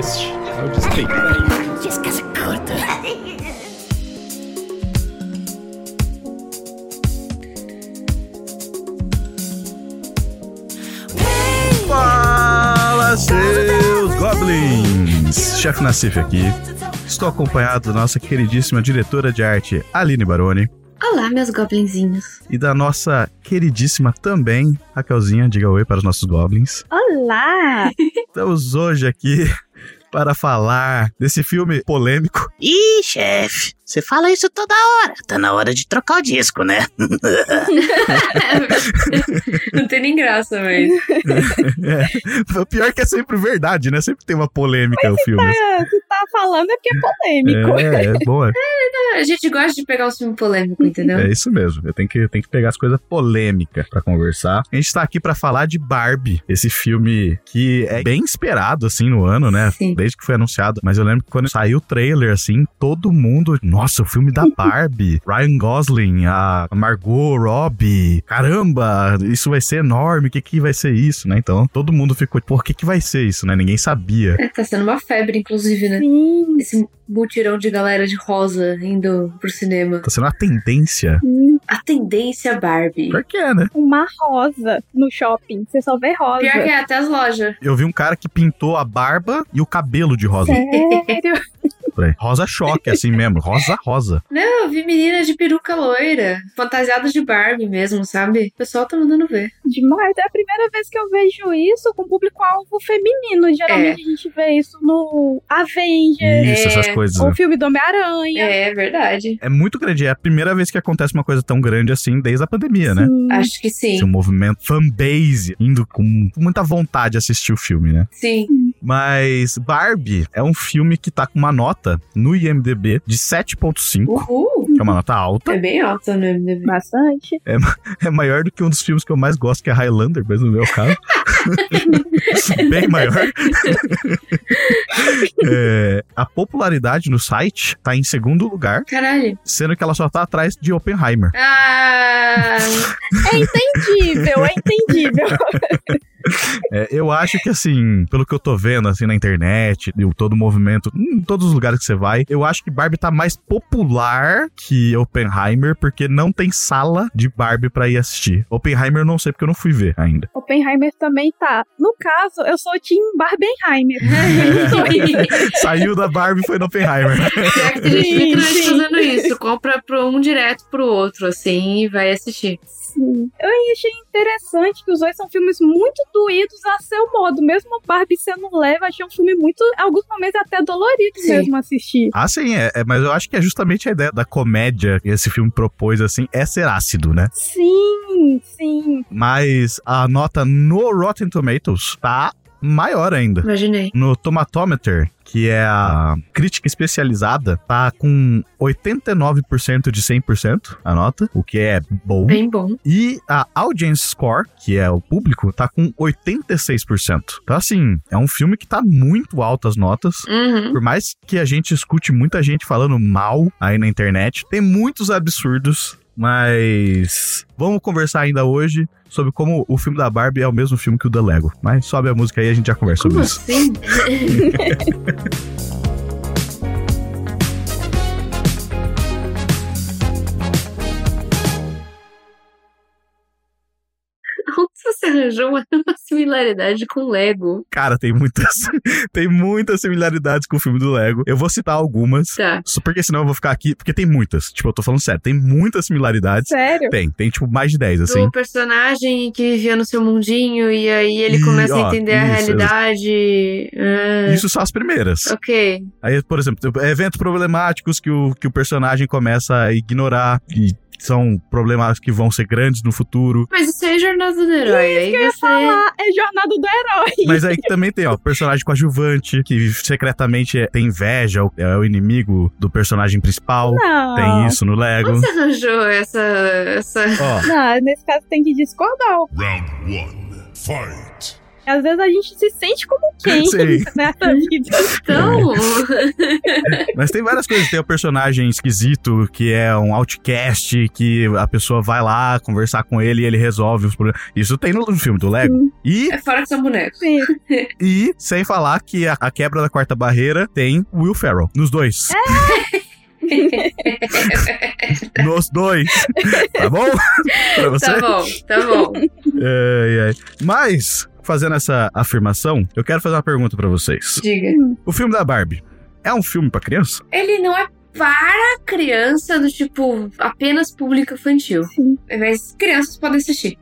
este é o Despeito. Descasa curta. Fala, seus goblins! Chefe Nassif aqui. Estou acompanhado da nossa queridíssima diretora de arte, Aline Baroni, Olá, meus goblinzinhos. e da nossa queridíssima também, Raquelzinha. Diga oi para os nossos goblins. Olá! Estamos hoje aqui para falar desse filme polêmico. Ih, chefe, você fala isso toda hora. Tá na hora de trocar o disco, né? Não tem nem graça, mas. É, o pior que é sempre verdade, né? Sempre tem uma polêmica o filme. É, tá falando é porque é polêmico. É, é boa. A gente gosta de pegar um filme polêmico, entendeu? É isso mesmo. Eu tenho que, tenho que pegar as coisas polêmicas pra conversar. A gente tá aqui pra falar de Barbie, esse filme que é bem esperado, assim, no ano, né? Sim. Desde que foi anunciado. Mas eu lembro que quando saiu o trailer, assim, todo mundo. Nossa, o filme da Barbie. Ryan Gosling, a Margot Robbie. Caramba, isso vai ser enorme. O que que vai ser isso, né? Então, todo mundo ficou, pô, o que que vai ser isso, né? Ninguém sabia. É, tá sendo uma febre, inclusive, né? Sim. Esse mutirão de galera de rosa indo pro cinema. Tá sendo uma tendência. A tendência Barbie. Por quê, né? Uma rosa no shopping. Você só vê rosa. Pior que é até as lojas. Eu vi um cara que pintou a barba e o cabelo de rosa. Sério? Rosa choque, assim mesmo. Rosa, rosa. Não, eu vi meninas de peruca loira, fantasiadas de Barbie mesmo, sabe? O pessoal tá mandando ver. Demais. É a primeira vez que eu vejo isso com público-alvo feminino. Geralmente a gente vê isso no Avengers, Isso, É. essas coisas. ou né? filme do Homem-Aranha. É verdade. É muito grande. É a primeira vez que acontece uma coisa tão grande assim desde a pandemia, né? Sim. Acho que sim. Esse movimento fanbase indo com muita vontade de assistir o filme, né? Sim. Mas Barbie é um filme que tá com uma nota no IMDB de 7.5, Uhul. que é uma nota alta. É bem alta no MDB. Bastante. É maior do que um dos filmes que eu mais gosto, que é Highlander, mas no meu caso. Bem maior. É, a popularidade no site tá em segundo lugar, Caralho. sendo que ela só tá atrás de Oppenheimer. Ah. É entendível, é entendível. É, eu acho que, assim, pelo que eu tô vendo, assim, na internet, e o- todo o movimento, em todos os lugares que você vai, eu acho que Barbie tá mais popular que Oppenheimer, porque não tem sala de Barbie pra ir assistir. Oppenheimer eu não sei, porque eu não fui ver ainda. Oppenheimer também tá. No caso, eu sou Tim Barbenheimer. Saiu da Barbie e foi no Oppenheimer. Pior que tem gente sim. fazendo isso. Compra pro um direto pro outro, assim, e vai assistir. Sim. Eu achei interessante que os dois são filmes muito doídos a seu modo. Mesmo Barbie sendo leve, achei um filme muito, em alguns momentos até dolorido Sim. mesmo assistir. Ah, sim, é, é, mas eu acho que é justamente a ideia da comédia que esse filme propôs, assim, é ser ácido, né? Sim, sim. Mas a nota no Rotten Tomatoes tá maior ainda. Imaginei. No Tomatometer, que é a crítica especializada, tá com 89% de 100% a nota, o que é bom. Bem bom. E a Audience Score, que é o público, tá com 86%. Então, assim, é um filme que tá muito alto as notas. Uhum. Por mais que a gente escute muita gente falando mal aí na internet, tem muitos absurdos, mas vamos conversar ainda hoje sobre como o filme da Barbie é o mesmo filme que o da Lego. Mas sobe a música aí e a gente já conversa Como sobre isso. assim? Onde você arranjou uma, similaridade com Lego? Cara, tem muitas, tem muitas similaridades com o filme do Lego. Eu vou citar algumas, Tá. só porque senão eu vou ficar aqui, porque tem muitas. Tipo, eu tô falando sério, tem muitas similaridades. Sério? Tem, tem tipo mais de 10, assim. Do personagem que vivia no seu mundinho e aí ele Ih, começa ó, a entender a isso, realidade. Ah, Isso são as primeiras. Ok. Aí, por exemplo, eventos problemáticos que o, que o personagem começa a ignorar, e são problemas que vão ser grandes no futuro. Mas isso aí é jornada do herói. Aí que eu ia você. falar, é Jornada do Herói. Mas aí também tem, ó, personagem coadjuvante, que secretamente é- tem inveja, é o inimigo do personagem principal. Não. Tem isso no Lego. Onde você arranjou essa. essa... Ó, Não, nesse caso tem que discordar. Round one, fight. Às vezes a gente se sente como quem Sim. nessa vida. Então, Mas tem várias coisas. Tem o personagem esquisito, que é um outcast, que a pessoa vai lá conversar com ele e ele resolve os problemas. Isso tem no filme do Lego. E, é fora que são bonecos. Sim. e, sem falar que a, a quebra da quarta barreira tem Will Ferrell. Nos dois. Nos dois. Tá bom? pra você? Tá bom, tá bom. Ai, ai. Mas, fazendo essa afirmação, eu quero fazer uma pergunta pra vocês. Diga. O filme da Barbie é um filme pra criança? Ele não é para criança do tipo apenas público infantil. Sim. Mas crianças podem assistir.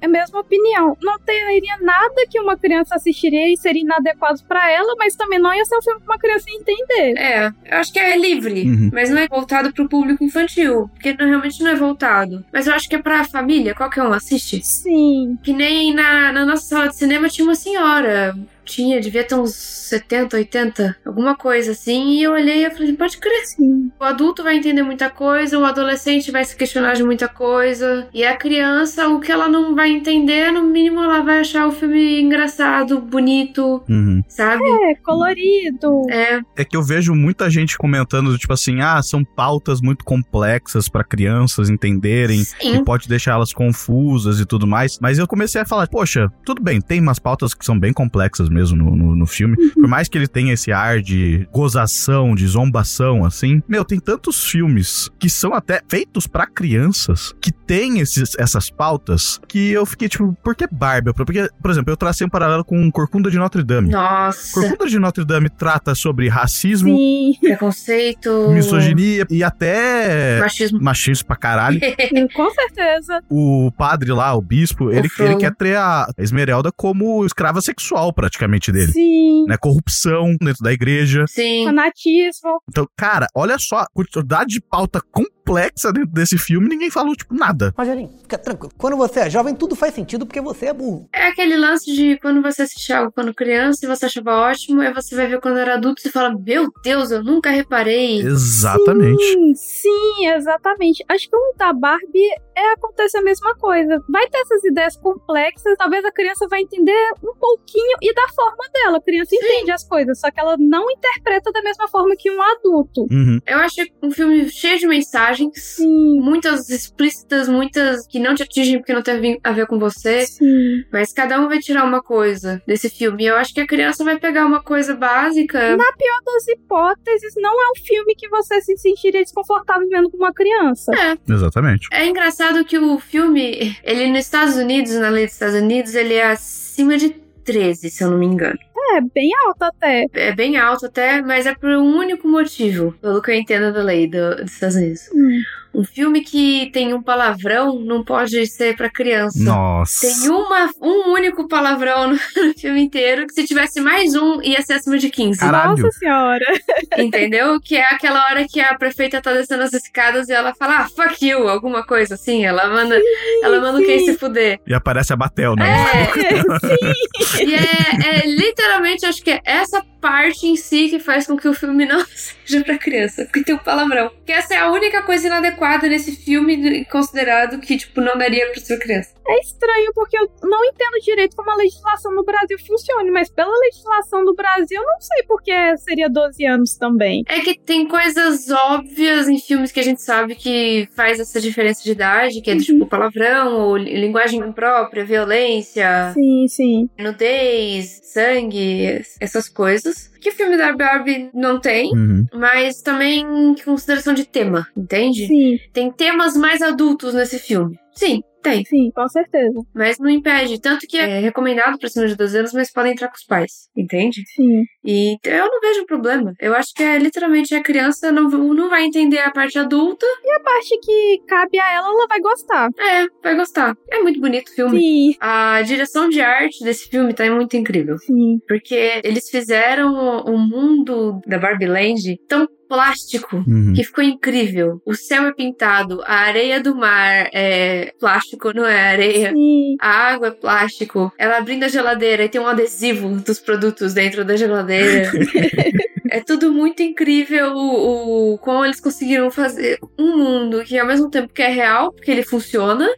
É a mesma opinião. Não teria nada que uma criança assistiria e seria inadequado pra ela, mas também não ia ser um filme pra uma criança entender. É, eu acho que é livre, Uhum. mas não é voltado pro público infantil, porque não- realmente não é voltado. Mas eu acho que é pra família, qualquer um assiste. Sim. Que nem na, na nossa sala de cinema tinha uma senhora. Tinha, devia ter uns 70, 80, alguma coisa assim. E eu olhei e falei, pode crer. Sim. O adulto vai entender muita coisa, o adolescente vai se questionar de muita coisa. E a criança, o que ela não vai entender, no mínimo ela vai achar o filme engraçado, bonito, Uhum. sabe? É, colorido. É, É que eu vejo muita gente comentando, tipo assim, ah, são pautas muito complexas pra crianças entenderem. E sim. pode deixar elas confusas e tudo mais. Mas eu comecei a falar, poxa, tudo bem, tem umas pautas que são bem complexas mesmo no, no, no filme. Por mais que ele tenha esse ar de gozação, de zombação, assim. Meu, tem tantos filmes que são até feitos pra crianças, que tem esses, essas pautas, que eu fiquei tipo, por que Barbie? Porque, por exemplo, eu tracei um paralelo com Corcunda de Notre Dame. Nossa, Corcunda de Notre Dame trata sobre racismo, Sim. preconceito, misoginia e até machismo. machismo pra caralho. Com certeza. o padre lá, o bispo, ele, ele quer ter a Esmeralda como escrava sexual, praticamente, dele. Sim. Né? Corrupção dentro da igreja. Sim. Fanatismo. Então, cara, olha só a quantidade de pauta complexa dentro desse filme, ninguém falou, tipo, nada. Rogerinho, fica tranquilo. Quando você é jovem, tudo faz sentido porque você é burro. É aquele lance de quando você assiste algo quando criança e você achava ótimo, aí você vai ver quando era adulto e fala: Meu Deus, eu nunca reparei. Exatamente. Sim, sim, exatamente. Acho que um da Barbie é acontece a mesma coisa. Vai ter essas ideias complexas, talvez a criança vai entender um pouquinho e da forma dela. A criança entende as coisas, só que ela não interpreta da mesma forma que um adulto. Uhum. Eu acho um filme cheio de mensagens, Sim, muitas explícitas, muitas que não te atingem porque não tem a ver com você. sim. Mas cada um vai tirar uma coisa desse filme. E eu acho que a criança vai pegar uma coisa básica. Na pior das hipóteses, não é um filme que você se sentiria desconfortável vendo com uma criança. É. Exatamente. É engraçado que o filme, ele nos Estados Unidos, na lei dos Estados Unidos, ele é acima de 13, se eu não me engano. É bem alto até. É bem alto até, mas é por um único motivo, pelo que eu entendo da lei do- dos Estados Unidos. Hum. Um filme que tem um palavrão não pode ser pra criança. Nossa. Tem uma, um único palavrão no, no filme inteiro, que se tivesse mais um, ia ser acima de 15. Caralho. Nossa senhora. Entendeu? Que é aquela hora que a prefeita tá descendo as escadas e ela fala, ah, fuck you, alguma coisa assim. Ela manda, ela manda quem se fuder. E aparece a Batel, né? É, e é, é literalmente, acho que é essa parte em si que faz com que o filme não seja pra criança, porque tem um palavrão. Que essa é a única coisa inadequada nesse filme, considerado que, tipo, não daria pra ser criança. É estranho porque eu não entendo direito como a legislação no Brasil funciona, mas pela legislação do Brasil, eu não sei porque seria 12 anos também. É que tem coisas óbvias em filmes que a gente sabe que faz essa diferença de idade, que é tipo palavrão, ou li- linguagem imprópria, violência, Sim, sim. nudez, sangue, essas coisas. Que o filme da Barbie não tem. Uhum. Mas também em consideração de tema, entende? Sim, Tem temas mais adultos nesse filme. Sim, tem. sim, com certeza. Mas não impede. Tanto que é recomendado pra cima de 12 anos, mas podem entrar com os pais. Entende? Sim. E eu não vejo problema. Eu acho que é literalmente a criança não, não vai entender a parte adulta. A parte que cabe a ela, ela vai gostar. É, vai gostar. É muito bonito o filme. Sim, A direção de arte desse filme tá muito incrível. sim. Porque eles fizeram o mundo da Barbie Land tão plástico Uhum. que ficou incrível. O céu é pintado, a areia do mar é plástico, não é areia. Sim. A água é plástico. Ela abrindo a geladeira e tem um adesivo dos produtos dentro da geladeira. é tudo muito incrível o, o como eles conseguiram fazer um mundo que ao mesmo tempo que é real, porque ele funciona,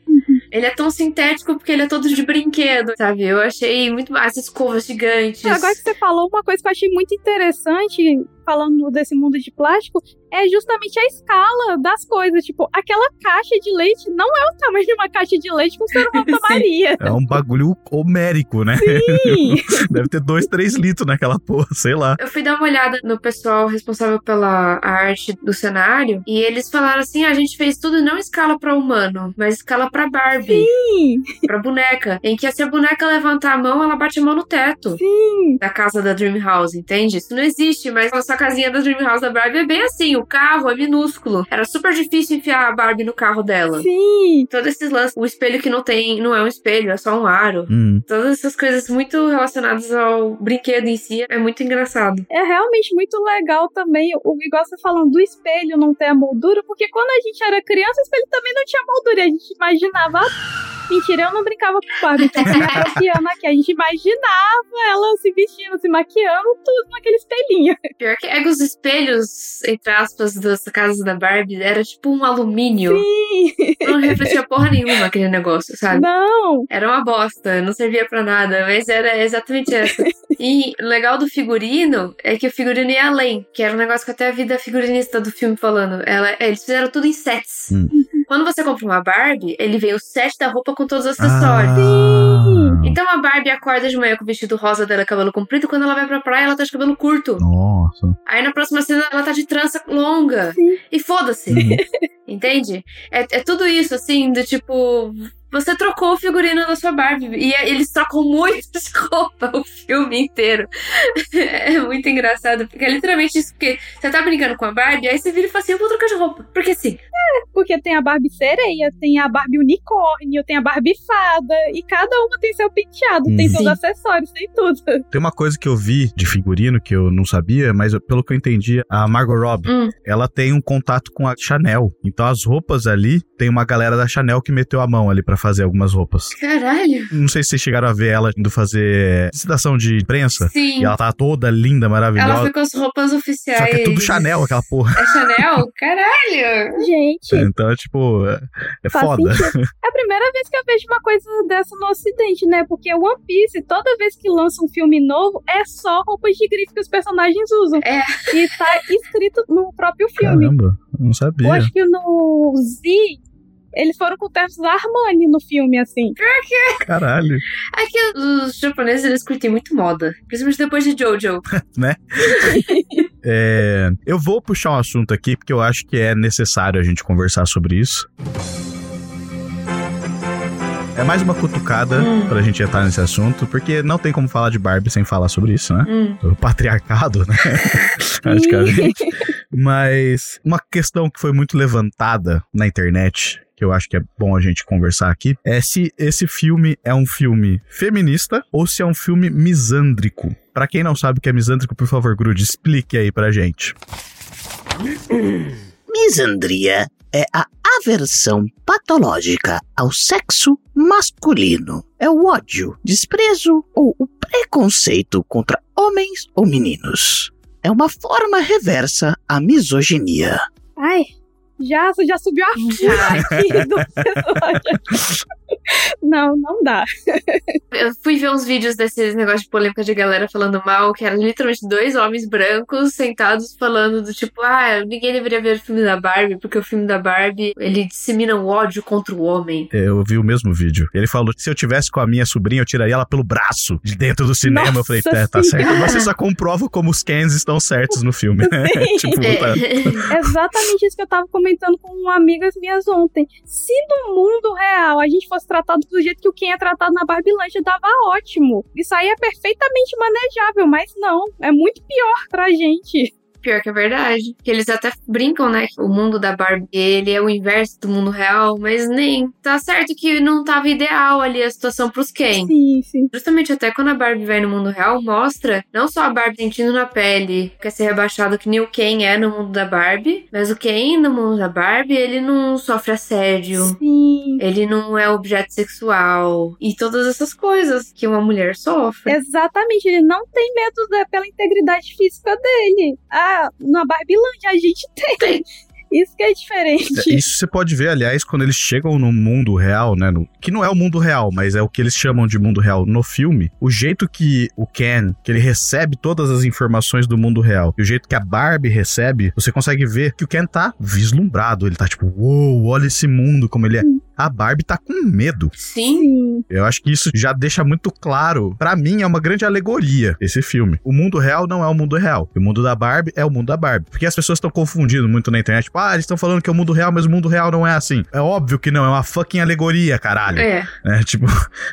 Ele é tão sintético porque ele é todo de brinquedo, sabe? Eu achei muito massa, escovas gigantes. Agora que você falou, uma coisa que eu achei muito interessante, falando desse mundo de plástico, é justamente a escala das coisas. Tipo, aquela caixa de leite não é o tamanho de uma caixa de leite que um ser humano tomaria. É um bagulho homérico, né? Sim. Deve ter dois, três litros naquela porra, sei lá. Eu fui dar uma olhada no pessoal responsável pela arte do cenário e eles falaram assim: "Ah, a gente fez tudo não escala pra humano, mas escala pra Barbie, Sim. pra boneca. Em que se a boneca levantar a mão, ela bate a mão no teto Sim. da casa da Dream House, entende? Isso não existe, mas a sua casinha da Dream House da Barbie é bem assim: o carro é minúsculo. Era super difícil enfiar a Barbie no carro dela. Sim. Todos esses lances, o espelho que não tem, não é um espelho, é só um aro. Hum. Todas essas coisas muito relacionadas ao brinquedo em si é muito engraçado. É realmente muito legal também, o igual você falando do espelho não ter a moldura, porque quando a gente era criança, o espelho também não tinha moldura. e A gente imaginava. "Ah, Mentira, eu não brincava com Barbie, tô me apropriando aqui. A gente imaginava ela se vestindo, se maquiando, tudo naquele espelhinho. Pior que é que os espelhos, entre aspas, das casas da Barbie era tipo um alumínio. Sim. Não refletia porra nenhuma aquele negócio, sabe? Não. Era uma bosta, não servia pra nada, mas era exatamente essa. E o legal do figurino é que o figurino ia além, que era um negócio que até vi da figurinista do filme falando. Ela, eles fizeram tudo em sets. Hum. Quando você compra uma Barbie, ele vem o set da roupa com todos os acessórios. Ah. Então a Barbie acorda de manhã com o vestido rosa dela, cabelo comprido, quando ela vai pra praia, ela tá de cabelo curto. Nossa. Aí na próxima cena ela tá de trança longa. Sim. E foda-se. Uhum. Entende? É, é tudo isso, assim, do tipo. Você trocou o figurino da sua Barbie. E é- eles trocam muito de roupa o filme inteiro. É muito engraçado. Porque é literalmente isso. Porque você tá brincando com a Barbie, aí você vira e fala assim: eu vou trocar de roupa. Porque sim. Porque tem a Barbie sereia, tem a Barbie unicórnio, tem a Barbie fada, e cada uma tem seu penteado, tem Uhum. seus Sim. acessórios, tem tudo. Tem uma coisa que eu vi de figurino que eu não sabia, mas eu- pelo que eu entendi, a Margot Robbie, Hum. ela tem um contato com a Chanel. Então as roupas ali, tem uma galera da Chanel que meteu a mão ali pra fazer algumas roupas. Caralho. Não sei se vocês chegaram a ver ela indo fazer citação de imprensa. Sim. E ela tá toda linda, Ela maravilhosa. foi com as roupas oficiais. Só que é tudo Chanel, aquela porra. É Chanel? Caralho! Gente, Então, é tipo, é, é faz foda. sentido. É a primeira vez que eu vejo uma coisa dessa no ocidente, né? Porque One Piece, toda vez que lança um filme novo, é só roupas de grife que os personagens usam. É. E tá escrito no próprio filme. Caramba, eu não Eu sabia. acho que no Z, eles foram com ternos da Armani no filme, assim. Caralho. É que os japoneses, eles curtem muito moda. Principalmente depois de Jojo. É, eu vou puxar um assunto aqui porque eu acho que é necessário a gente conversar sobre isso. É mais uma cutucada Hum. pra gente entrar nesse assunto, porque não tem como falar de Barbie sem falar sobre isso, né? Hum. O patriarcado, né? Praticamente. Mas uma questão que foi muito levantada na internet, que eu acho que é bom a gente conversar aqui, é se esse filme é um filme feminista ou se é um filme misândrico. Pra quem não sabe o que é misândrico, por favor, Grude, explique aí pra gente. Misandria é a aversão patológica ao sexo masculino. É o ódio, desprezo ou o preconceito contra homens ou meninos. É uma forma reversa à misoginia. Ai, já, já subiu a aqui do personagem. Não, não dá. Eu fui ver uns vídeos desses negócios de polêmica de galera falando mal, que eram literalmente dois homens brancos sentados falando do tipo, ah, ninguém deveria ver o filme da Barbie, porque o filme da Barbie, ele dissemina o ódio contra o homem. Eu vi o mesmo vídeo. Ele falou que se eu tivesse com a minha sobrinha, eu tiraria ela pelo braço de dentro do cinema. eu falei, Nossa é, tá certo. Você só comprova como os Kens estão certos no filme, né? Tipo, tá. É. Exatamente isso que eu tava comentando com amigas minhas ontem. Se no mundo real a gente fosse tratado do jeito que o Ken é tratado na Barbie Lancha, dava ótimo. Isso aí é perfeitamente manejável, mas não. É muito pior pra gente. Pior que é verdade. Que eles até brincam, né? Que o mundo da Barbie, ele é o inverso do mundo real, mas nem. Tá certo que não tava ideal ali a situação pros Ken. Sim, sim. Justamente até quando a Barbie vai no mundo real, mostra não só a Barbie sentindo na pele, quer ser rebaixado que nem o Ken é no mundo da Barbie, mas o Ken no mundo da Barbie, ele não sofre assédio. Sim. Ele não é objeto sexual. E todas essas coisas que uma mulher sofre. Exatamente, ele não tem medo da- pela integridade física dele. Ah, na Barbie Land a gente tem. Tem. Isso que é diferente. Isso você pode ver, aliás, quando eles chegam no mundo real, né? no- que não é o mundo real, mas é o que eles chamam de mundo real no filme. O jeito que o Ken, que ele recebe todas as informações do mundo real, e o jeito que a Barbie recebe, você consegue ver que o Ken tá vislumbrado. Ele tá tipo, uou, olha esse mundo como ele é. A Barbie tá com medo. Sim. Eu acho que isso já deixa muito claro. Pra mim, é uma grande alegoria esse filme. O mundo real não é o mundo real. O mundo da Barbie é o mundo da Barbie. Porque as pessoas estão confundindo muito na internet. Tipo, ah, eles estão falando que é o mundo real, mas o mundo real não é assim. É óbvio que não, é uma fucking alegoria, caralho. É. É, tipo,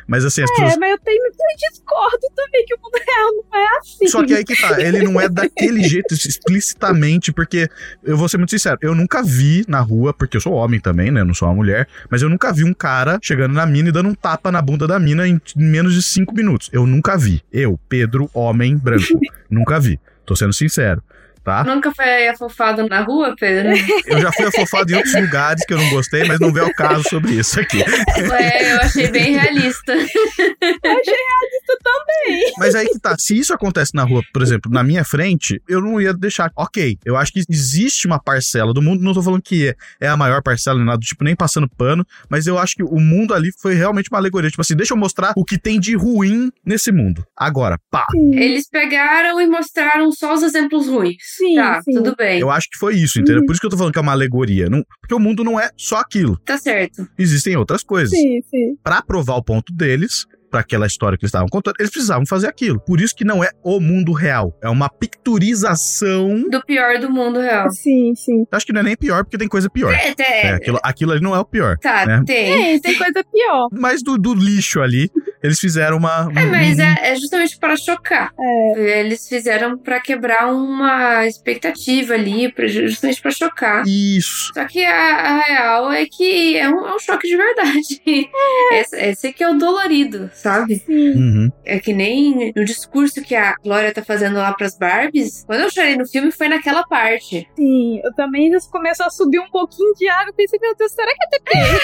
mas assim, as É, pessoas. mas eu tenho eu discordo também que o mundo real não é assim. Só que aí que tá, ele não é daquele jeito explicitamente, porque eu vou ser muito sincero, eu nunca vi na rua, porque eu sou homem também, né? Não sou uma mulher, mas eu nunca vi um cara chegando na mina e dando um tapa na bunda da mina em menos de cinco minutos. Eu nunca vi. Eu, Pedro, homem branco, nunca vi. Tô sendo sincero. Tá? Nunca foi afofado na rua, Pedro? Eu já fui afofado em outros lugares que eu não gostei, mas não vê o caso sobre isso aqui. Ué, eu achei bem realista. Isso também. Mas aí que tá, se isso acontece na rua, por exemplo, na minha frente, eu não ia deixar. Ok, eu acho que existe uma parcela do mundo, não tô falando que é, é a maior parcela, nem nada do tipo, nem passando pano, mas eu acho que o mundo ali foi realmente uma alegoria. Tipo assim, deixa eu mostrar o que tem de ruim nesse mundo. Agora, pá. Eles pegaram e mostraram só os exemplos ruins. Sim, tá, sim. tudo bem. Eu acho que foi isso, entendeu? Por isso que eu tô falando que é uma alegoria. Não, porque o mundo não é só aquilo. Tá certo. Existem outras coisas. Sim, sim. Pra provar o ponto deles, pra aquela história que eles estavam contando, eles precisavam fazer aquilo. Por isso que não é o mundo real. É uma picturização. Do pior do mundo real. Sim, sim. Eu acho que não é nem pior, porque tem coisa pior. É, É, é, aquilo, aquilo ali não é o pior. tá, né? tem. É, tem coisa pior. Mas do, do lixo ali, eles fizeram uma. É, um- mas um- é, é justamente para chocar. É. Eles fizeram pra quebrar uma expectativa ali, pra, justamente pra chocar. Isso. Só que a, a real é que é um, é um choque de verdade. Esse, esse aqui é o dolorido, sabe? Sim. Uhum. É que nem no discurso que a Glória tá fazendo lá pras Barbies. Quando eu chorei no filme foi naquela parte. Sim, eu também começou a subir um pouquinho de água. Pensei, meu Deus, será que é TPM?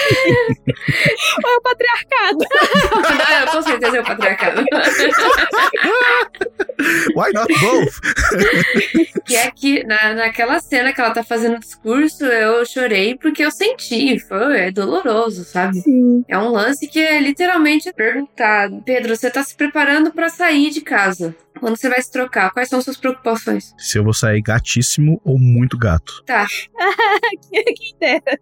Ou é o patriarcado? Ah, com certeza é o patriarcado. Why not both? que é que na, naquela cena que ela tá fazendo o discurso, eu chorei porque eu senti. Foi, é doloroso, sabe? Sim. É um lance que é literalmente perguntar: Pedro, você tá se preparando pra sair de casa. Quando você vai se trocar, quais são suas preocupações? Se eu vou sair gatíssimo ou muito gato. Tá. Quem dera.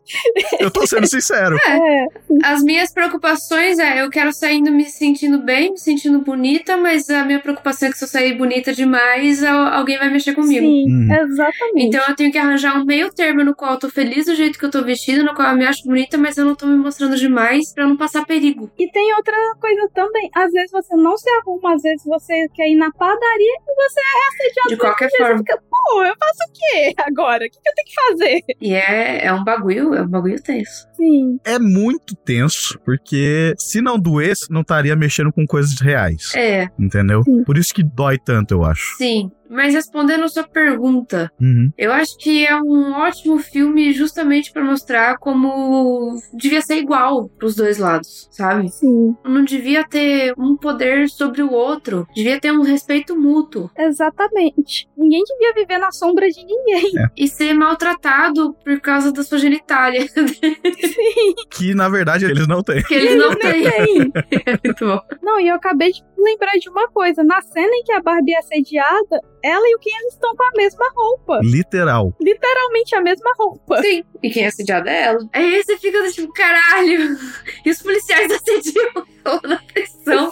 Eu tô sendo sincero. É. As minhas preocupações é: eu quero saindo me sentindo bem, me sentindo bonita, mas a minha preocupação é que se eu sair bonita demais, al- alguém vai mexer comigo. Sim, Uhum. exatamente. Então eu tenho que arranjar um meio termo no qual eu tô feliz do jeito que eu tô vestida, no qual eu me acho bonita, mas eu não tô me mostrando demais pra não passar perigo. E tem outra coisa também. Às vezes você não se arruma, às vezes você quer ir na padaria e você é assediado. De qualquer Você forma. fica, pô, eu faço o quê agora? O que, que eu tenho que fazer? E é, é um bagulho, é um bagulho tenso. Sim. É muito tenso, porque se não doesse, não estaria mexendo com coisas reais. É, Entendeu? Sim. Por isso que dói tanto, eu acho. sim. Mas respondendo a sua pergunta, Uhum. eu acho que é um ótimo filme justamente pra mostrar como devia ser igual pros dois lados, sabe? Sim, Não devia ter um poder sobre o outro, devia ter um respeito mútuo exatamente. Ninguém devia viver na sombra de ninguém. e ser maltratado por causa da sua genitália, Sim, Que na verdade eles não têm. que eles não têm. tem. Muito bom. Não, e eu acabei de lembrar de uma coisa. Na cena em que a Barbie é assediada, ela e o Ken eles estão com a mesma roupa. Literal. Literalmente a mesma roupa. Sim, e quem é assediado é ela. Aí você fica do tipo, caralho, e os policiais assediam ela na pressão.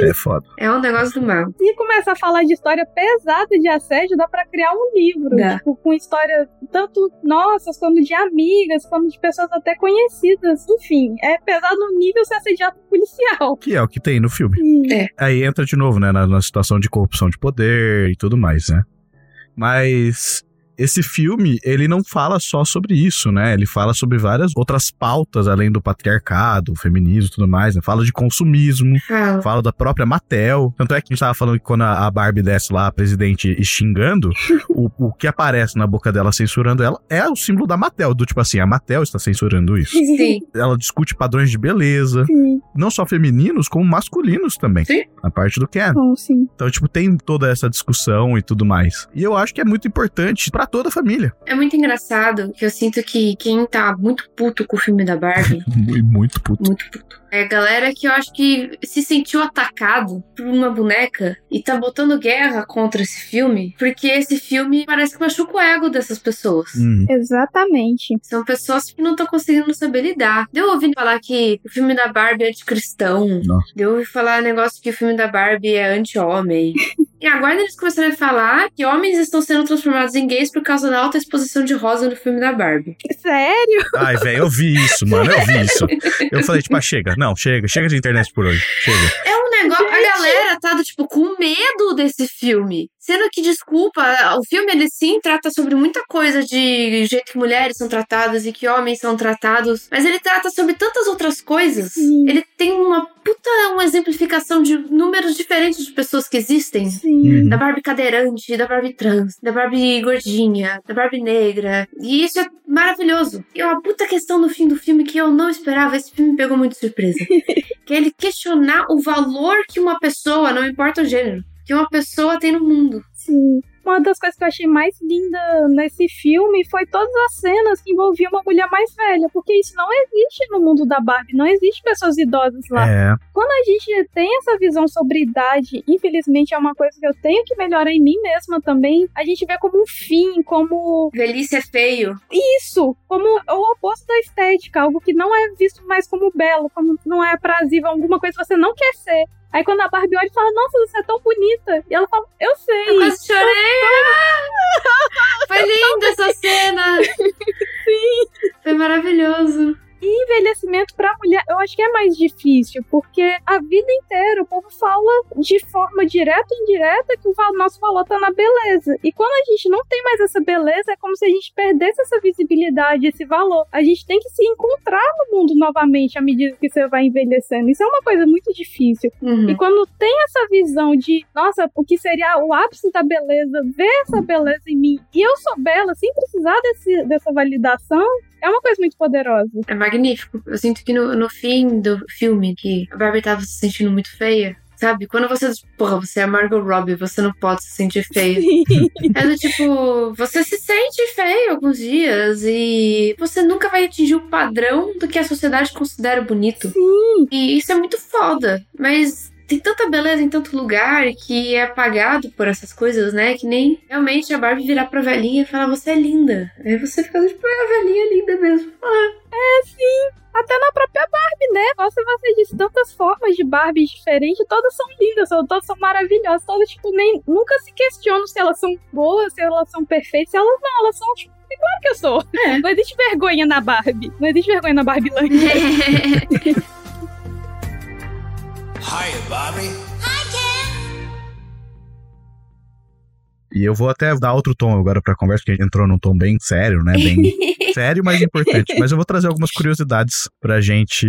É foda. É um negócio do mal. E começa a falar de história pesada de assédio, dá pra criar um livro. Dá. Tipo, com história tanto nossas, quanto de amigas, quanto de pessoas até conhecidas. Enfim, é pesado no nível ser assediado por policial. Que é o que tem no filme. Sim. É. Aí entra de novo, né, na, na situação de corrupção de poder e tudo mais, né? Mas esse filme, ele não fala só sobre isso, né? Ele fala sobre várias outras pautas, além do patriarcado, o feminismo e tudo mais, né? Fala de consumismo, Fala. fala da própria Mattel. Tanto é que a gente tava falando que quando a Barbie desce lá, a presidente, e xingando, o, o que aparece na boca dela censurando ela é o símbolo da Mattel, do tipo assim, a Mattel está censurando isso. Sim. Ela discute padrões de beleza, Sim. não só femininos, como masculinos também. Sim. A parte do Ken. Bom, sim. Então, tipo, tem toda essa discussão e tudo mais. E eu acho que é muito importante pra toda a família. É muito engraçado que eu sinto que quem tá muito puto com o filme da Barbie, muito puto. muito puto, é a galera que eu acho que se sentiu atacado por uma boneca e tá botando guerra contra esse filme, porque esse filme parece que machuca o ego dessas pessoas. Hum. Exatamente. São pessoas que não estão conseguindo saber lidar. Deu ouvindo falar que o filme da Barbie é anticristão. Nossa. Deu ouvindo falar negócio que o filme da Barbie é anti-homem. e agora eles começaram a falar que homens estão sendo transformados em gays por causa da alta exposição de rosa no filme da Barbie. Sério? Ai, velho, eu vi isso, mano. Eu vi isso. Eu falei, tipo, ah, chega. Não, chega. Chega de internet por hoje. Chega. É negócio. A galera tá, tipo, com medo desse filme. Sendo que, desculpa, o filme ele sim trata sobre muita coisa de jeito que mulheres são tratadas e que homens são tratados. Mas ele trata sobre tantas outras coisas. Sim. Ele tem uma puta uma exemplificação de números diferentes de pessoas que existem. Sim. Uhum. Da Barbie cadeirante, da Barbie trans, da Barbie gordinha, da Barbie negra. E isso é maravilhoso. E uma puta questão no fim do filme que eu não esperava. Esse filme me pegou muito de surpresa. que é ele questionar o valor que uma pessoa, não importa o gênero, que uma pessoa tem no mundo. Sim. Uma das coisas que eu achei mais linda nesse filme foi todas as cenas que envolviam uma mulher mais velha, porque isso não existe no mundo da Barbie, não existe pessoas idosas lá. É. Quando a gente tem essa visão sobre idade, infelizmente é uma coisa que eu tenho que melhorar em mim mesma também, a gente vê como um fim, como Velhice é feio. isso, como o oposto da estética, algo que não é visto mais como belo, como não é aprazível, alguma coisa que você não quer ser. Aí quando a Barbie olha e fala, nossa, você é tão bonita. E ela fala, eu sei. Eu quase chorei. Ah! Foi linda essa cena. Sim. Foi maravilhoso. E envelhecimento pra mulher, eu acho que é mais difícil, porque a vida inteira o povo fala de forma direta ou indireta que o nosso valor tá na beleza. E quando a gente não tem mais essa beleza, é como se a gente perdesse essa visibilidade, esse valor. A gente tem que se encontrar no mundo novamente à medida que você vai envelhecendo. Isso é uma coisa muito difícil. Uhum. E quando tem essa visão de, nossa, o que seria o ápice da beleza, ver essa beleza em mim, e eu sou bela sem precisar desse, dessa validação, é uma coisa muito poderosa. É magnífico. Eu sinto que no, no fim do filme, que a Barbie tava se sentindo muito feia. Sabe? Quando você. Porra, você é Margot Robbie, você não pode se sentir feia. É do tipo, você se sente feio alguns dias e você nunca vai atingir o padrão do que a sociedade considera bonito. Sim. E isso é muito foda. Mas tem tanta beleza em tanto lugar que é apagado por essas coisas, né? Que nem realmente a Barbie virar pra velhinha e falar, você é linda. Aí você fica tipo, "É, a velhinha é linda mesmo. Ah, Até na própria Barbie, né? Você, você disse tantas formas de Barbies diferentes, todas são lindas, todas são maravilhosas, todas, tipo, nem, nunca se questionam se elas são boas, se elas são perfeitas, se elas não, elas são, tipo, é claro que eu sou. É. Não existe vergonha na Barbie. Não existe vergonha na Barbie Land. Hiya, Bobby. E eu vou até dar outro tom agora pra conversa, porque a gente entrou num tom bem sério, né? Bem sério, mas importante. Mas eu vou trazer algumas curiosidades pra gente.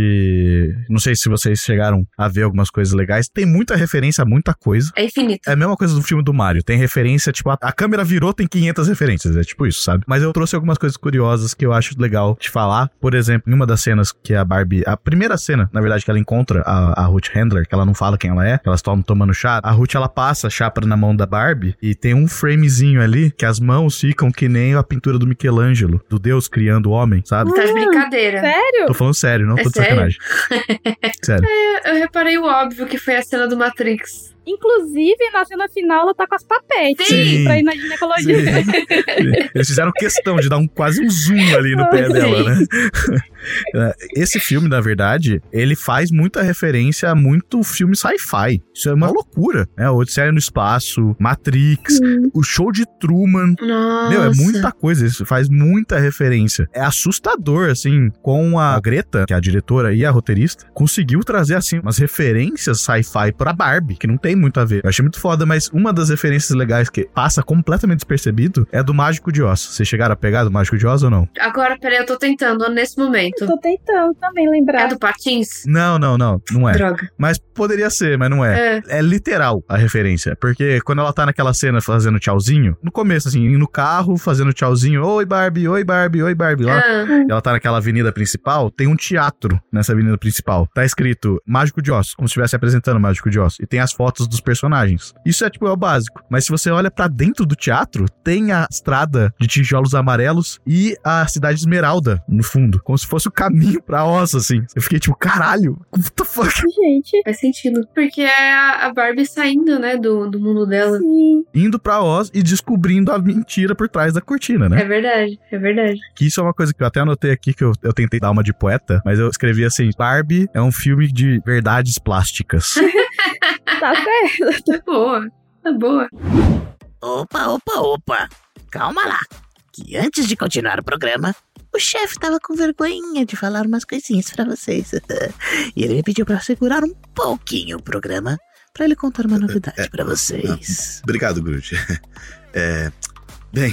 Não sei se vocês chegaram a ver algumas coisas legais. Tem muita referência a muita coisa. é infinito. É a mesma coisa do filme do Mario. Tem referência, tipo, a, a câmera virou, tem 500 referências. É tipo isso, sabe? Mas eu trouxe algumas coisas curiosas que eu acho legal de falar. Por exemplo, em uma das cenas que a Barbie. A primeira cena, na verdade, que ela encontra a, a Ruth Handler, que ela não fala quem ela é, que elas estão tomando chá. A Ruth, ela passa a chapa na mão da Barbie e tem um framezinho ali que as mãos ficam que nem a pintura do Michelangelo, do Deus criando o homem, sabe? Tá de brincadeira. Sério? Tô falando sério, não É tô de sério? sacanagem. sério. Eu reparei o óbvio que foi a cena do Matrix. Inclusive, na cena final, ela tá com as papetes Sim. pra ir na ginecologia. Sim. Eles fizeram questão de dar um, quase um zoom ali no pé Sim. dela, né? É, Esse filme, na verdade, ele faz muita referência a muito filme sci-fi. Isso é uma loucura, né? Odisseia no Espaço, Matrix, o show de Truman. Nossa. Meu, é muita coisa, isso faz muita referência. É assustador, assim, com a Greta, que é a diretora e a roteirista, conseguiu trazer, assim, umas referências sci-fi pra Barbie, que não tem muito a ver. Eu achei muito foda, mas uma das referências legais que passa completamente despercebido é do Mágico de Oz. Vocês chegaram a pegar do Mágico de Oz ou não? Agora, peraí, eu tô tentando nesse momento. Tô tentando também lembrar. É do Patins? Não, não, não, não é. Droga. Mas poderia ser, mas não é. É. É literal a referência. Porque quando ela tá naquela cena fazendo tchauzinho, no começo, assim, no carro, fazendo tchauzinho, oi Barbie, oi Barbie, oi Barbie, lá. Ah, E ela tá naquela avenida principal, tem um teatro nessa avenida principal. Tá escrito Mágico de Oz, como se estivesse apresentando o Mágico de Oz. E tem as fotos casa dos personagens. Isso é tipo é o básico. Mas se você olha pra dentro do teatro, tem a estrada de tijolos amarelos e a cidade Esmeralda no fundo, como se fosse o caminho pra Oz, assim. Eu fiquei tipo, caralho, what the fuck? Gente, Faz sentido. Porque é a a Barbie saindo, né, do, do mundo dela. sim. Indo pra Oz e descobrindo a mentira por trás da cortina, né? É verdade, é verdade. Que isso é uma coisa que eu até anotei aqui, que eu, eu tentei dar uma de poeta, mas eu escrevi assim: Barbie é um filme de verdades plásticas. Tá certo. Tá boa, tá boa. Opa, opa, opa. Calma lá. Que antes de continuar o programa, o chefe tava com vergonhinha de falar umas coisinhas pra vocês. e ele me pediu pra segurar um pouquinho o programa pra ele contar uma novidade pra vocês. Obrigado, Groot. É, bem,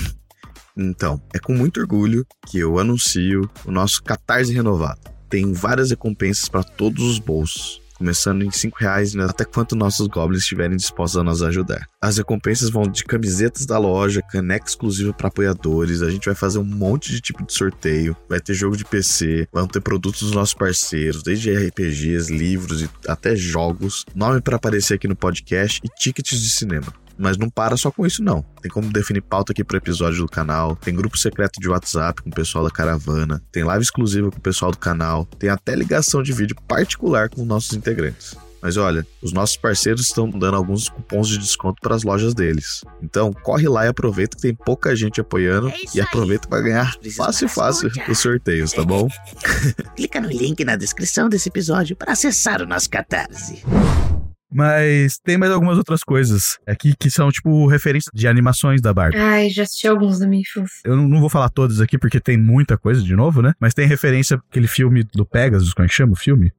então, é com muito orgulho que eu anuncio o nosso Catarse renovado. Tem várias recompensas para todos os bolsos. Começando em 5 reais, né, até quanto nossos goblins estiverem dispostos a nos ajudar. As recompensas vão de camisetas da loja, caneca exclusiva para apoiadores. A gente vai fazer um monte de tipo de sorteio. Vai ter jogo de PC, vão ter produtos dos nossos parceiros, desde RPGs, livros e até jogos. Nome para aparecer aqui no podcast e tickets de cinema. Mas não para só com isso, não. Tem como definir pauta aqui pro episódio do canal. Tem grupo secreto de WhatsApp com o pessoal da caravana. Tem live exclusiva com o pessoal do canal. Tem até ligação de vídeo particular com nossos integrantes. Mas olha, os nossos parceiros estão dando alguns cupons de desconto para as lojas deles. Então, corre lá e aproveita que tem pouca gente apoiando É e aproveita para ganhar fácil, fácil os sorteios, tá bom? Clica no link na descrição desse episódio para acessar o nosso Catarse. Mas tem mais algumas outras coisas aqui que são, tipo, referências de animações da Barbie. Ai, já assisti alguns da minha infância. Eu não não vou falar todas aqui porque tem muita coisa de novo, né? Mas tem referência aquele filme do Pegasus, como é que chama o filme?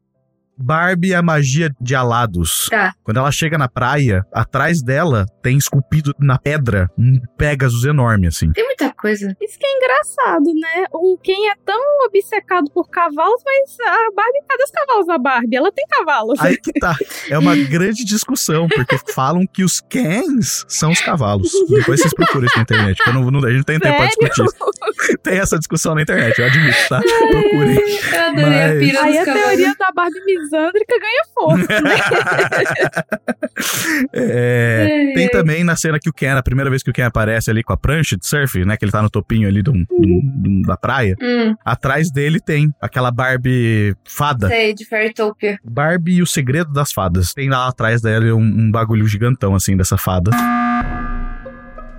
Barbie e a magia de alados. Tá. Quando ela chega na praia, atrás dela tem esculpido na pedra um Pegasus enorme, assim. Tem muita coisa. Isso que é engraçado, né? O Ken é tão obcecado por cavalos, mas a Barbie, cadê os cavalos da Barbie? Ela tem cavalos. Aí que tá. É uma grande discussão, porque falam que os Kens são os cavalos. Depois vocês procuram isso na internet, que eu não, não- a gente não tem tempo pra discutir. Tem essa discussão na internet, eu admito, tá? Procurem. Eu adorei a Mas- pira Aí a cavalos. teoria da Barbie misândrica ganha força, né? É, Ai, tem também na cena que o Ken, a primeira vez que o Ken aparece ali com a prancha de surf, né? Que ele tá no topinho ali um- da praia. Hum, Atrás dele tem aquela Barbie fada. sei, de Fairytopia. Barbie e o Segredo das Fadas. Tem lá atrás dela um, um bagulho gigantão, assim, dessa fada.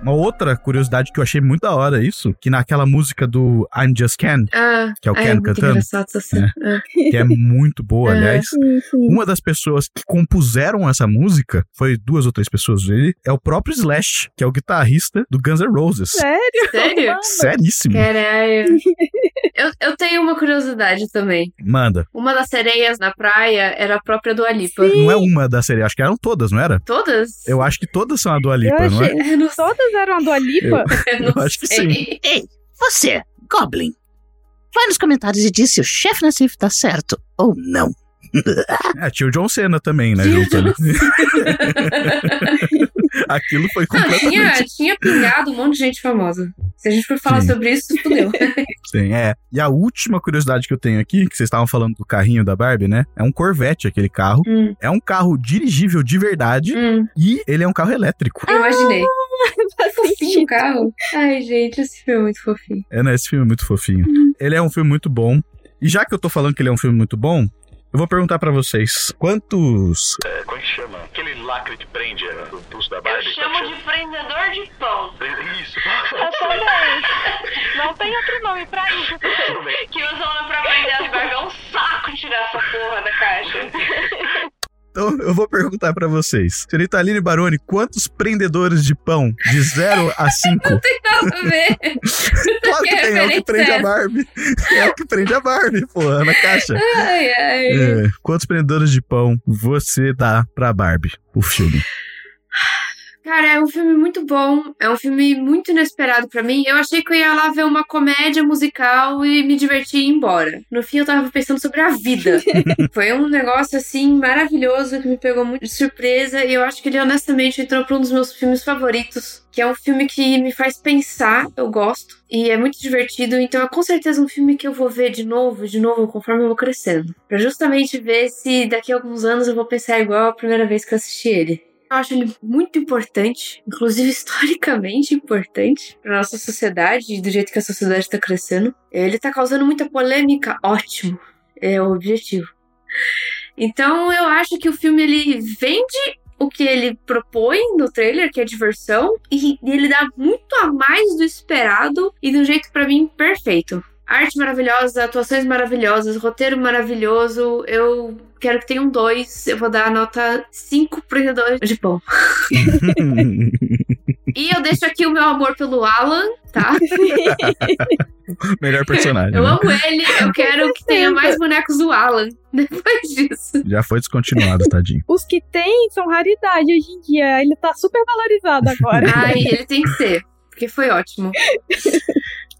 Uma outra curiosidade que eu achei muito da hora isso, que naquela música do I'm Just Ken, Ah, que é o Ken muito cantando, cena. Ah. que é muito boa, É. aliás. Uma das pessoas que compuseram essa música, foi duas ou três pessoas, ele é o próprio Slash, que é o guitarrista do Guns N' Roses. Sério? Sério? Mano, Seríssimo. Caralho. Eu, eu tenho uma curiosidade também. Manda. Uma das sereias na praia era a própria do Alipa. Não é uma da série, acho que eram todas, não era? Todas? Eu acho que todas são a Dua Eu Lipa, não é? achei. Eu não Todas eram a Dua Lipa? Eu não Eu acho que sei. Ei, você, Goblin. Vai nos comentários e diz se o chefe Nassif tá certo ou não. É, tinha o John Cena também, né, junto ali. Aquilo foi Não, tinha, completamente... tinha pingado um monte de gente famosa. Se a gente for falar Sim. sobre isso, fudeu. Sim, é. E a última curiosidade que eu tenho aqui, que vocês estavam falando do carrinho da Barbie, né? É um Corvette, aquele carro. hum, É um carro dirigível de verdade hum, e ele é um carro elétrico. eu imaginei. Faz Fofinho o carro. Ai, gente, esse filme é muito fofinho. É, né? Esse filme é muito fofinho. Uhum. Ele é um filme muito bom. E já que eu tô falando que ele é um filme muito bom, eu vou perguntar pra vocês: quantos. Como é que chama? Aquele lacre que prende a- o pulso da Barbie. de prendedor de pão. Isso. Eu também. Não tem outro nome pra isso. Que usam pra prender as barbas. É um saco tirar essa porra da caixa. Então eu vou perguntar pra vocês. Senhorita Aline Baroni, quantos prendedores de pão de 0 a 5? Nada a ver. Claro que Que tem, é o que prende a Barbie. É o que prende a Barbie, porra, na caixa. Ai, ai. É, quantos prendedores de pão você dá pra Barbie, o filme? Cara, é um filme muito bom. É um filme muito inesperado pra mim. Eu achei que eu ia lá ver uma comédia musical e me divertir e ir embora. No fim, eu tava pensando sobre a vida. Foi um negócio, assim, maravilhoso que me pegou muito de surpresa. E eu acho que ele, honestamente, entrou pra um dos meus filmes favoritos. Que é um filme que me faz pensar, eu gosto. E é muito divertido. Então, é com certeza um filme que eu vou ver de novo, de novo, conforme eu vou crescendo. Pra justamente ver se daqui a alguns anos eu vou pensar igual a primeira vez que eu assisti ele. Eu acho ele muito importante, inclusive historicamente importante para nossa sociedade e do jeito que a sociedade está crescendo. Ele tá causando muita polêmica, ótimo, é o objetivo. Então eu acho que o filme ele vende o que ele propõe no trailer, que é diversão, e ele dá muito a mais do esperado e de um jeito para mim perfeito. Arte maravilhosa, atuações maravilhosas, roteiro maravilhoso. Eu quero que tenha um 2. Eu vou dar a nota 5 prendedores de pão. e eu deixo aqui o meu amor pelo Alan, tá? Melhor personagem. Eu né? amo ele, eu quero que tenha mais bonecos do Alan depois disso. Já foi descontinuado, tadinho. Os que tem são raridade hoje em dia. Ele tá super valorizado agora. Ai, ele tem que ser, porque foi ótimo.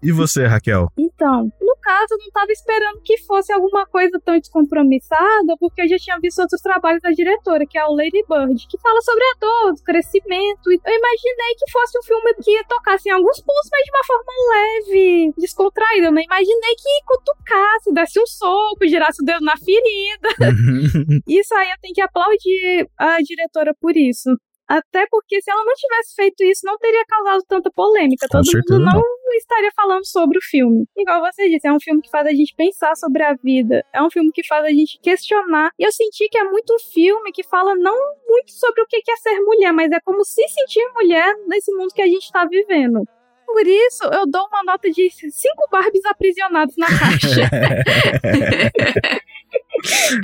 E você, Raquel? Então, no caso, eu não tava esperando que fosse alguma coisa tão descompromissada, porque eu já tinha visto outros trabalhos da diretora, que é o Lady Bird, que fala sobre a dor, do crescimento. E eu imaginei que fosse um filme que tocasse em alguns pontos, mas de uma forma leve, descontraída. Eu não imaginei que cutucasse, desse um soco, girasse o dedo na ferida. Isso aí eu tenho que aplaudir a diretora por isso. Até porque se ela não tivesse feito isso, não teria causado tanta polêmica. Com Todo certeza mundo não, estaria falando sobre o filme. Igual você disse, é um filme que faz a gente pensar sobre a vida. É um filme que faz a gente questionar. E eu senti que é muito filme que fala não muito sobre o que é ser mulher, mas é como se sentir mulher nesse mundo que a gente está vivendo. Por isso, eu dou uma nota de cinco Barbies aprisionados na caixa.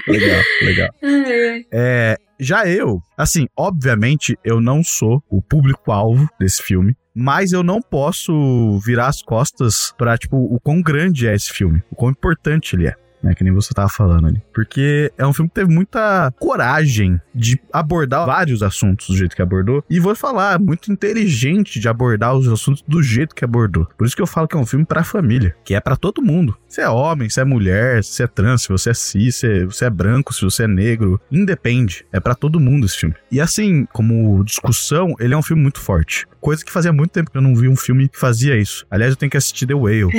legal, legal. Ai, É, já eu, assim, obviamente eu não sou o público-alvo desse filme, mas eu não posso virar as costas pra, tipo, o quão grande é esse filme, o quão importante ele é. Né, que nem você tava falando ali. Porque é um filme que teve muita coragem de abordar vários assuntos do jeito que abordou. E vou falar, muito inteligente de abordar os assuntos do jeito que abordou. Por isso que eu falo que é um filme pra família, que é pra todo mundo. Se é homem, se é mulher, se é trans, se você é cis, se é- você é branco, se você é negro, independe. É pra todo mundo esse filme. E assim, como discussão, ele é um filme muito forte. Coisa que fazia muito tempo que eu não vi um filme que fazia isso. Aliás, eu tenho que assistir The Whale,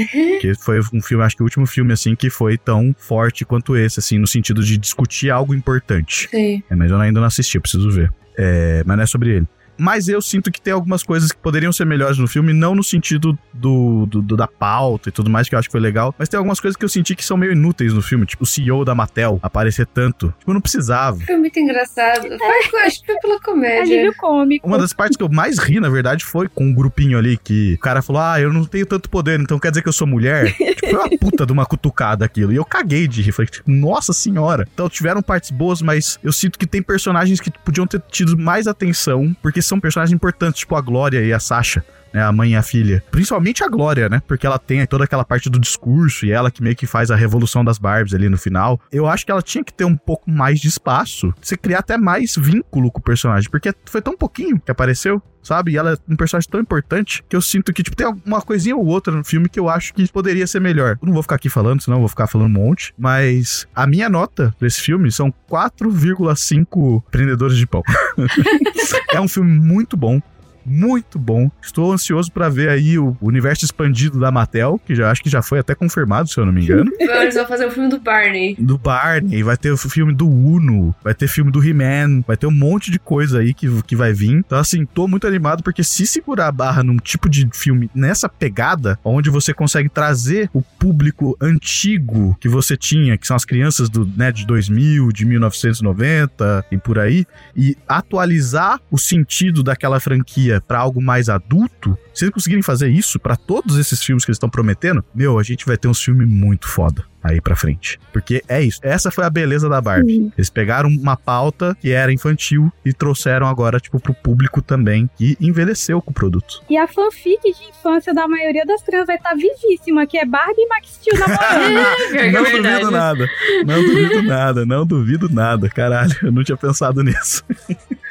que foi um filme, acho que o último filme, assim, que foi tão forte quanto esse, assim, no sentido de discutir algo importante. Sim. É, mas eu ainda não assisti, preciso ver. É, mas não é sobre ele. Mas eu sinto que tem algumas coisas que poderiam ser melhores no filme, não no sentido do, do- do- da pauta e tudo mais, que eu acho que foi legal, mas tem algumas coisas que eu senti que são meio inúteis no filme, tipo o CEO da Mattel aparecer tanto. Tipo, não precisava. Foi muito engraçado. Foi, acho que foi pela comédia. Alívio cômico. Uma das partes que eu mais ri, na verdade, foi com um grupinho ali que o cara falou: Ah, eu não tenho tanto poder, então quer dizer que eu sou mulher? tipo, foi uma puta de uma cutucada aquilo. E eu caguei de rir. Falei, tipo, nossa senhora. Então tiveram partes boas, mas eu sinto que tem personagens que podiam ter tido mais atenção, porque são personagens importantes, tipo a Glória e a Sasha. Né, a mãe e a filha. Principalmente a Glória, né? Porque ela tem toda aquela parte do discurso e ela que meio que faz a revolução das Barbies ali no final. Eu acho que ela tinha que ter um pouco mais de espaço. Você criar até mais vínculo com o personagem. Porque foi tão pouquinho que apareceu. Sabe? E ela é um personagem tão importante que eu sinto que, tipo, tem uma coisinha ou outra no filme que eu acho que poderia ser melhor. Eu não vou ficar aqui falando, senão eu vou ficar falando um monte. Mas a minha nota pra esse filme são 4,5 prendedores de pão. é um filme muito bom muito bom. Estou ansioso pra ver aí o universo expandido da Mattel, que já acho que já foi até confirmado, se eu não me engano. Eles vão fazer o filme do Barney. do Barney, vai ter o filme do Uno, vai ter filme do He-Man, vai ter um monte de coisa aí que, que vai vir. Então, assim, tô muito animado porque se segurar a barra num tipo de filme nessa pegada, onde você consegue trazer o público antigo que você tinha, que são as crianças do, né, de 2000, de 1990 e por aí, e atualizar o sentido daquela franquia pra algo mais adulto, se eles conseguirem fazer isso pra todos esses filmes que eles estão prometendo, meu, a gente vai ter uns filmes muito foda aí pra frente. Porque é isso. Essa foi a beleza da Barbie. Eles pegaram uma pauta que era infantil e trouxeram agora, tipo, pro público também, que envelheceu com o produto. E a fanfic de infância da maioria das crianças vai estar vivíssima, que é Barbie e Max Steel namorando. Que é não duvido nada. Não duvido nada. Não duvido nada. Caralho, eu não tinha pensado nisso.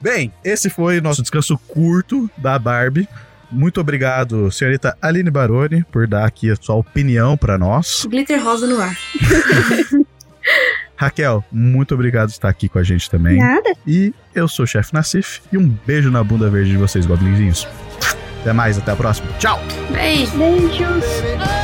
Bem, esse foi nosso descanso curto da Barbie. Muito obrigado, senhorita Aline Baroni, por dar aqui a sua opinião pra nós. Glitter rosa no ar. Raquel, muito obrigado por estar aqui com a gente também. Nada. E eu sou o chefe Nassif e um beijo na bunda verde de vocês, goblinzinhos. Até mais, até a próxima. Tchau! Beijo. Beijos.